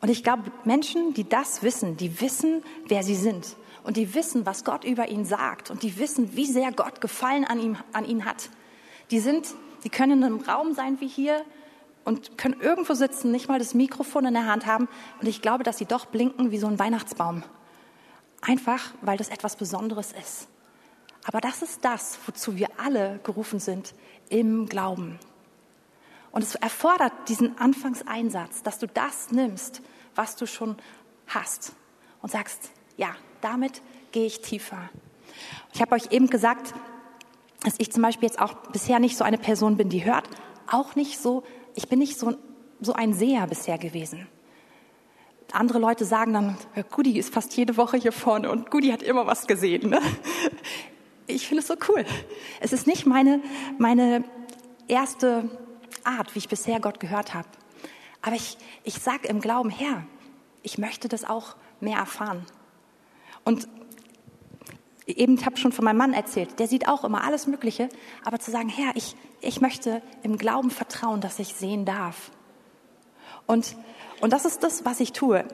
Und ich glaube, Menschen, die das wissen, die wissen, wer sie sind und die wissen, was Gott über ihn sagt und die wissen, wie sehr Gott Gefallen an ihm, an ihn hat. Die sind, die können in einem Raum sein wie hier und können irgendwo sitzen, nicht mal das Mikrofon in der Hand haben und ich glaube, dass sie doch blinken wie so ein Weihnachtsbaum. Einfach, weil das etwas Besonderes ist. Aber das ist das, wozu wir alle gerufen sind im Glauben. Und es erfordert diesen Anfangseinsatz, dass du das nimmst, was du schon hast und sagst, ja, damit gehe ich tiefer. Ich habe euch eben gesagt, dass ich zum Beispiel jetzt auch bisher nicht so eine Person bin, die hört, auch nicht so, ich bin nicht so, so ein Seher bisher gewesen. Andere Leute sagen dann, Gudi ist fast jede Woche hier vorne und Gudi hat immer was gesehen. Ne? Ich finde es so cool. Es ist nicht meine, meine erste Art, wie ich bisher Gott gehört habe. Aber ich, ich sage im Glauben, Herr, ich möchte das auch mehr erfahren. Und eben, ich habe schon von meinem Mann erzählt, der sieht auch immer alles Mögliche, aber zu sagen, Herr, ich, ich möchte im Glauben vertrauen, dass ich sehen darf. Und, und das ist das, was ich tue.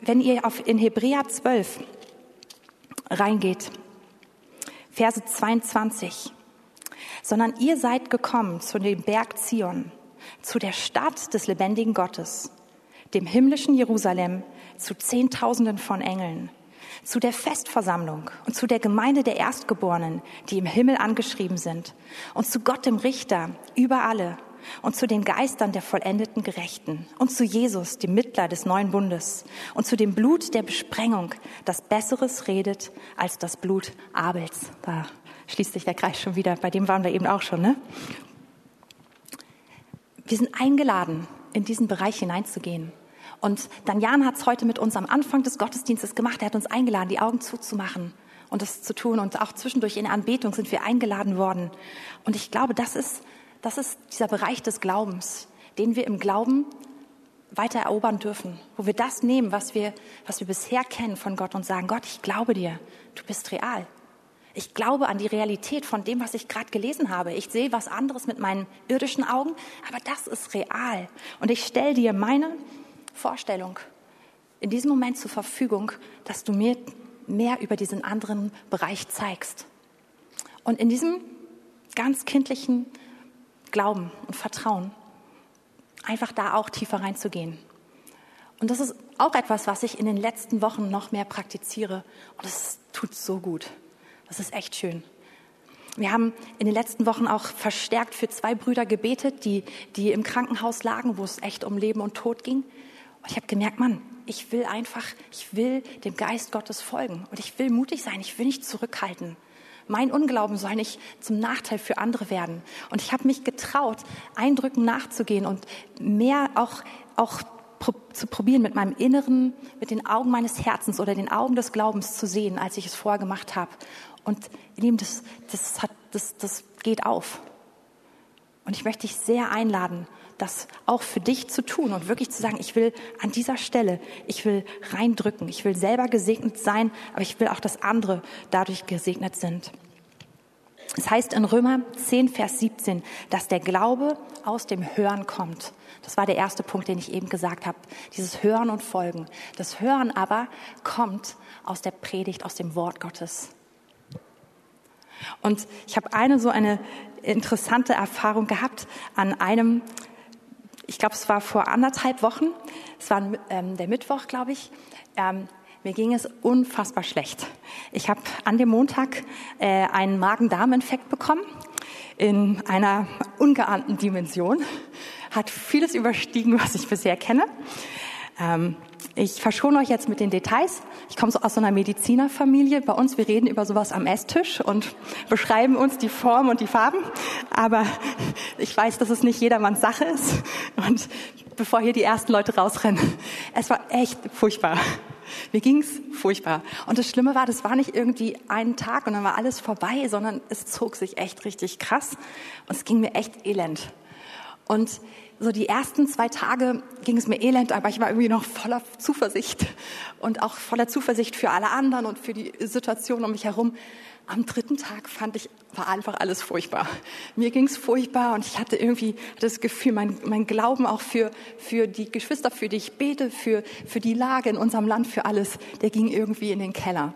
Wenn ihr auf, in Hebräer 12 reingeht, Verse 22. Sondern ihr seid gekommen zu dem Berg Zion, zu der Stadt des lebendigen Gottes, dem himmlischen Jerusalem, zu Zehntausenden von Engeln, zu der Festversammlung und zu der Gemeinde der Erstgeborenen, die im Himmel angeschrieben sind, und zu Gott dem Richter über alle und zu den Geistern der vollendeten Gerechten und zu Jesus, dem Mittler des neuen Bundes und zu dem Blut der Besprengung, das Besseres redet als das Blut Abels. Da schließt sich der Kreis schon wieder. Bei dem waren wir eben auch schon, ne? Wir sind eingeladen, in diesen Bereich hineinzugehen. Und dann Jan hat es heute mit uns am Anfang des Gottesdienstes gemacht. Er hat uns eingeladen, die Augen zuzumachen und das zu tun. Und auch zwischendurch in Anbetung sind wir eingeladen worden. Und ich glaube, das ist das ist dieser Bereich des Glaubens, den wir im Glauben weiter erobern dürfen, wo wir das nehmen, was wir, was wir bisher kennen von Gott und sagen, Gott, ich glaube dir, du bist real. Ich glaube an die Realität von dem, was ich gerade gelesen habe. Ich sehe was anderes mit meinen irdischen Augen, aber das ist real. Und ich stelle dir meine Vorstellung in diesem Moment zur Verfügung, dass du mir mehr über diesen anderen Bereich zeigst. Und in diesem ganz kindlichen Glauben und Vertrauen, einfach da auch tiefer reinzugehen. Und das ist auch etwas, was ich in den letzten Wochen noch mehr praktiziere. Und das tut so gut. Das ist echt schön. Wir haben in den letzten Wochen auch verstärkt für zwei Brüder gebetet, die, die im Krankenhaus lagen, wo es echt um Leben und Tod ging. Und ich habe gemerkt, Mann, ich will einfach, ich will dem Geist Gottes folgen. Und ich will mutig sein. Ich will nicht zurückhalten. Mein Unglauben soll nicht zum Nachteil für andere werden. Und ich habe mich getraut, Eindrücken nachzugehen und mehr auch, auch zu probieren, mit meinem Inneren, mit den Augen meines Herzens oder den Augen des Glaubens zu sehen, als ich es vorher gemacht habe. Und ihr das, das, hat, das, das geht auf. Und ich möchte dich sehr einladen, das auch für dich zu tun und wirklich zu sagen, ich will an dieser Stelle, ich will reindrücken, ich will selber gesegnet sein, aber ich will auch, dass andere dadurch gesegnet sind. Es heißt in Römer 10, Vers 17, dass der Glaube aus dem Hören kommt. Das war der erste Punkt, den ich eben gesagt habe. Dieses Hören und Folgen. Das Hören aber kommt aus der Predigt, aus dem Wort Gottes. Und ich habe eine so eine interessante Erfahrung gehabt an einem, ich glaube, es war vor anderthalb Wochen. Es war ähm, der Mittwoch, glaube ich. Ähm, mir ging es unfassbar schlecht. Ich habe an dem Montag äh, einen Magen-Darm-Infekt bekommen in einer ungeahnten Dimension. Hat vieles überstiegen, was ich bisher kenne. Ähm, ich verschone euch jetzt mit den Details. Ich komme so aus so einer Medizinerfamilie. Bei uns, wir reden über sowas am Esstisch und beschreiben uns die Form und die Farben. Aber ich weiß, dass es nicht jedermanns Sache ist. Und bevor hier die ersten Leute rausrennen, es war echt furchtbar. Mir ging's furchtbar. Und das Schlimme war, das war nicht irgendwie ein Tag und dann war alles vorbei, sondern es zog sich echt richtig krass und es ging mir echt elend. Und so die ersten zwei Tage ging es mir elend, aber ich war irgendwie noch voller Zuversicht und auch voller Zuversicht für alle anderen und für die Situation um mich herum. Am dritten Tag fand ich, war einfach alles furchtbar. Mir ging es furchtbar und ich hatte irgendwie das Gefühl, mein, mein Glauben auch für, für die Geschwister, für die ich bete, für, für die Lage in unserem Land, für alles, der ging irgendwie in den Keller.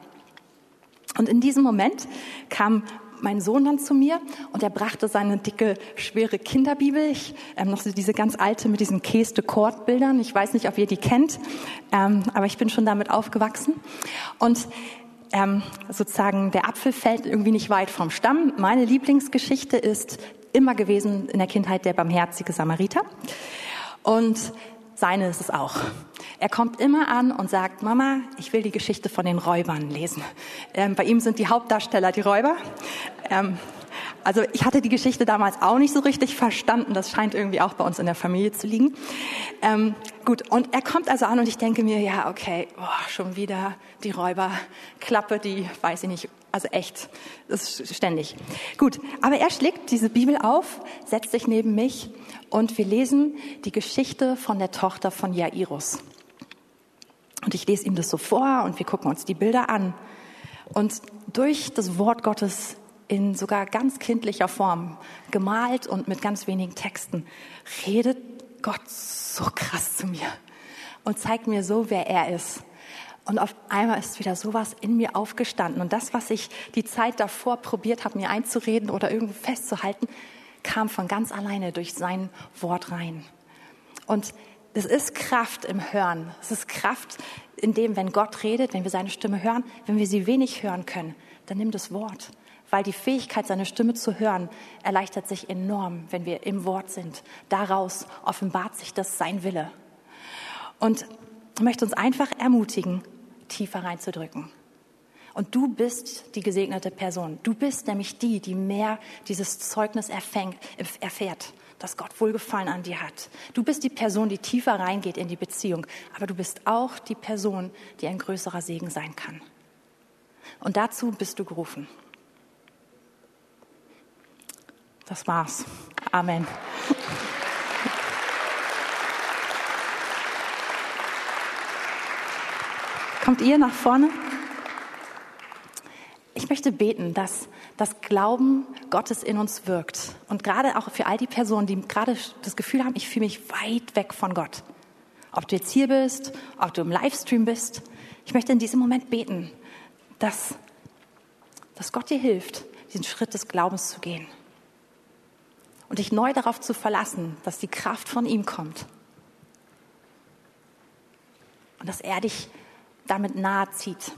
Und in diesem Moment kam mein Sohn dann zu mir und er brachte seine dicke, schwere Kinderbibel, ich, ähm, noch diese ganz alte mit diesen Case de Court Bildern. Ich weiß nicht, ob ihr die kennt, ähm, aber ich bin schon damit aufgewachsen. Und ähm, sozusagen der Apfel fällt irgendwie nicht weit vom Stamm. Meine Lieblingsgeschichte ist immer gewesen in der Kindheit der barmherzige Samariter. Und seine ist es auch. Er kommt immer an und sagt, Mama, ich will die Geschichte von den Räubern lesen. Ähm, bei ihm sind die Hauptdarsteller die Räuber. Ähm, also ich hatte die Geschichte damals auch nicht so richtig verstanden. Das scheint irgendwie auch bei uns in der Familie zu liegen. Ähm, gut, und er kommt also an und ich denke mir, ja, okay, boah, schon wieder die Räuberklappe, die weiß ich nicht, also echt, das ist ständig. Gut, aber er schlägt diese Bibel auf, setzt sich neben mich und wir lesen die Geschichte von der Tochter von Jairus. Und ich lese ihm das so vor und wir gucken uns die Bilder an. Und durch das Wort Gottes in sogar ganz kindlicher Form, gemalt und mit ganz wenigen Texten, redet Gott so krass zu mir und zeigt mir so, wer er ist. Und auf einmal ist wieder sowas in mir aufgestanden. Und das, was ich die Zeit davor probiert habe, mir einzureden oder irgendwo festzuhalten, kam von ganz alleine durch sein Wort rein. Und es ist Kraft im Hören. Es ist Kraft in dem, wenn Gott redet, wenn wir seine Stimme hören, wenn wir sie wenig hören können, dann nimm das Wort. Weil die Fähigkeit, seine Stimme zu hören, erleichtert sich enorm, wenn wir im Wort sind. Daraus offenbart sich das sein Wille. Und möchte uns einfach ermutigen, tiefer reinzudrücken. Und du bist die gesegnete Person. Du bist nämlich die, die mehr dieses Zeugnis erfängt, erfährt, dass Gott Wohlgefallen an dir hat. Du bist die Person, die tiefer reingeht in die Beziehung. Aber du bist auch die Person, die ein größerer Segen sein kann. Und dazu bist du gerufen. Das war's. Amen. Kommt ihr nach vorne? Ich möchte beten, dass das Glauben Gottes in uns wirkt. Und gerade auch für all die Personen, die gerade das Gefühl haben, ich fühle mich weit weg von Gott. Ob du jetzt hier bist, ob du im Livestream bist. Ich möchte in diesem Moment beten, dass, dass Gott dir hilft, diesen Schritt des Glaubens zu gehen. Und dich neu darauf zu verlassen, dass die Kraft von ihm kommt. Und dass er dich damit nahe zieht.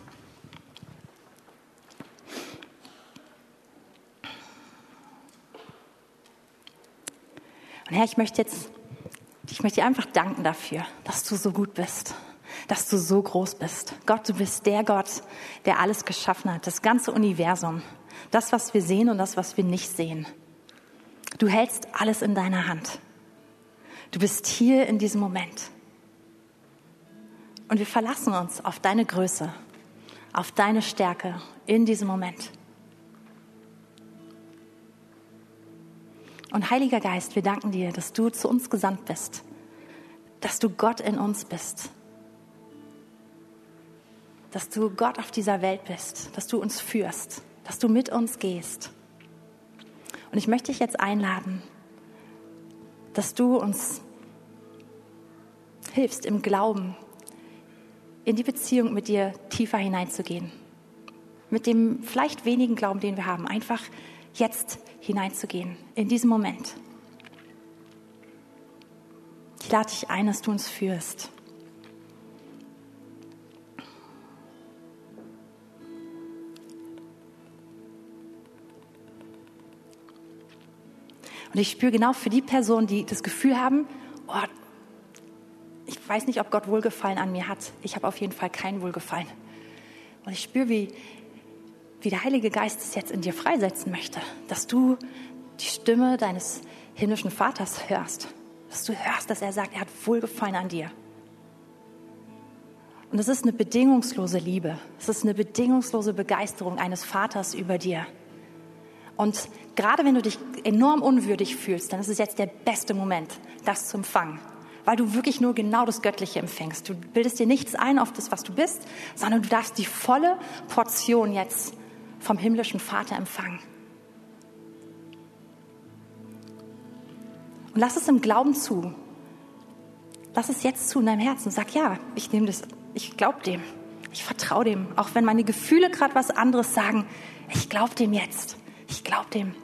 Und Herr, ich möchte jetzt, ich möchte dir einfach danken dafür, dass du so gut bist, dass du so groß bist. Gott, du bist der Gott, der alles geschaffen hat, das ganze Universum, das, was wir sehen und das, was wir nicht sehen. Du hältst alles in deiner Hand. Du bist hier in diesem Moment. Und wir verlassen uns auf deine Größe, auf deine Stärke in diesem Moment. Und Heiliger Geist, wir danken dir, dass du zu uns gesandt bist, dass du Gott in uns bist, dass du Gott auf dieser Welt bist, dass du uns führst, dass du mit uns gehst. Und ich möchte dich jetzt einladen, dass du uns hilfst im Glauben, in die Beziehung mit dir tiefer hineinzugehen. Mit dem vielleicht wenigen Glauben, den wir haben, einfach jetzt hineinzugehen, in diesem Moment. Ich lade dich ein, dass du uns führst. Und ich spüre genau für die Personen, die das Gefühl haben, oh, ich weiß nicht, ob Gott Wohlgefallen an mir hat. Ich habe auf jeden Fall kein Wohlgefallen. Und ich spüre, wie, wie der Heilige Geist es jetzt in dir freisetzen möchte, dass du die Stimme deines himmlischen Vaters hörst, dass du hörst, dass er sagt, er hat Wohlgefallen an dir. Und es ist eine bedingungslose Liebe, es ist eine bedingungslose Begeisterung eines Vaters über dir. Und gerade wenn du dich enorm unwürdig fühlst, dann ist es jetzt der beste Moment, das zu empfangen. Weil du wirklich nur genau das Göttliche empfängst. Du bildest dir nichts ein auf das, was du bist, sondern du darfst die volle Portion jetzt vom himmlischen Vater empfangen. Und lass es im Glauben zu. Lass es jetzt zu in deinem Herzen. Sag ja, ich nehme das, ich glaube dem. Ich vertraue dem. Auch wenn meine Gefühle gerade was anderes sagen, ich glaube dem jetzt. Ich glaube dem.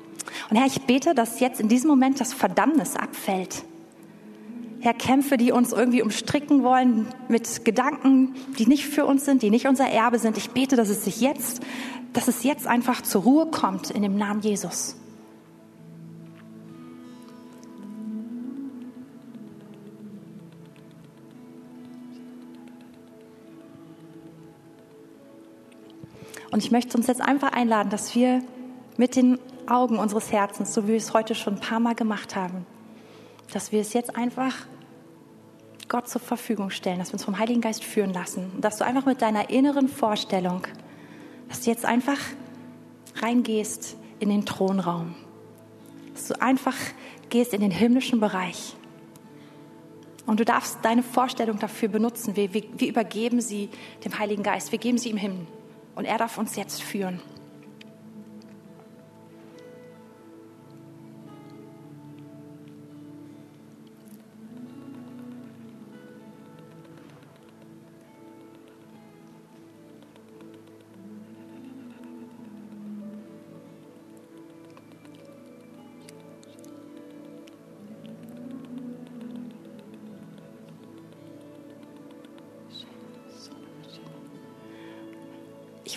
Und Herr, ich bete, dass jetzt in diesem Moment das Verdammnis abfällt. Herr, Kämpfe, die uns irgendwie umstricken wollen mit Gedanken, die nicht für uns sind, die nicht unser Erbe sind. Ich bete, dass es sich jetzt, dass es jetzt einfach zur Ruhe kommt in dem Namen Jesus. Und ich möchte uns jetzt einfach einladen, dass wir mit den Augen unseres Herzens, so wie wir es heute schon ein paar Mal gemacht haben, dass wir es jetzt einfach Gott zur Verfügung stellen, dass wir uns vom Heiligen Geist führen lassen und dass du einfach mit deiner inneren Vorstellung, dass du jetzt einfach reingehst in den Thronraum, dass du einfach gehst in den himmlischen Bereich. Und du darfst deine Vorstellung dafür benutzen. Wir, wir, wir übergeben sie dem Heiligen Geist. Wir geben sie ihm hin. Und er darf uns jetzt führen.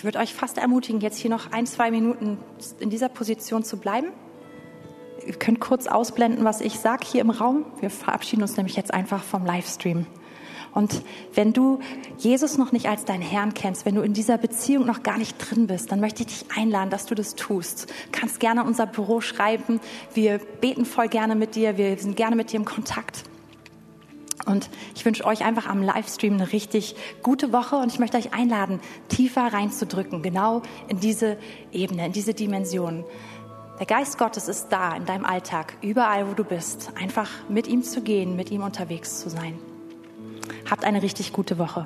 Würde euch fast ermutigen, jetzt hier noch ein, zwei Minuten in dieser Position zu bleiben. Ihr könnt kurz ausblenden, was ich sage hier im Raum. Wir verabschieden uns nämlich jetzt einfach vom Livestream. Und wenn du Jesus noch nicht als deinen Herrn kennst, wenn du in dieser Beziehung noch gar nicht drin bist, dann möchte ich dich einladen, dass du das tust. Du kannst gerne unser Büro schreiben. Wir beten voll gerne mit dir. Wir sind gerne mit dir im Kontakt. Und ich wünsche euch einfach am Livestream eine richtig gute Woche und ich möchte euch einladen, tiefer reinzudrücken, genau in diese Ebene, in diese Dimension. Der Geist Gottes ist da in deinem Alltag, überall wo du bist, einfach mit ihm zu gehen, mit ihm unterwegs zu sein. Habt eine richtig gute Woche.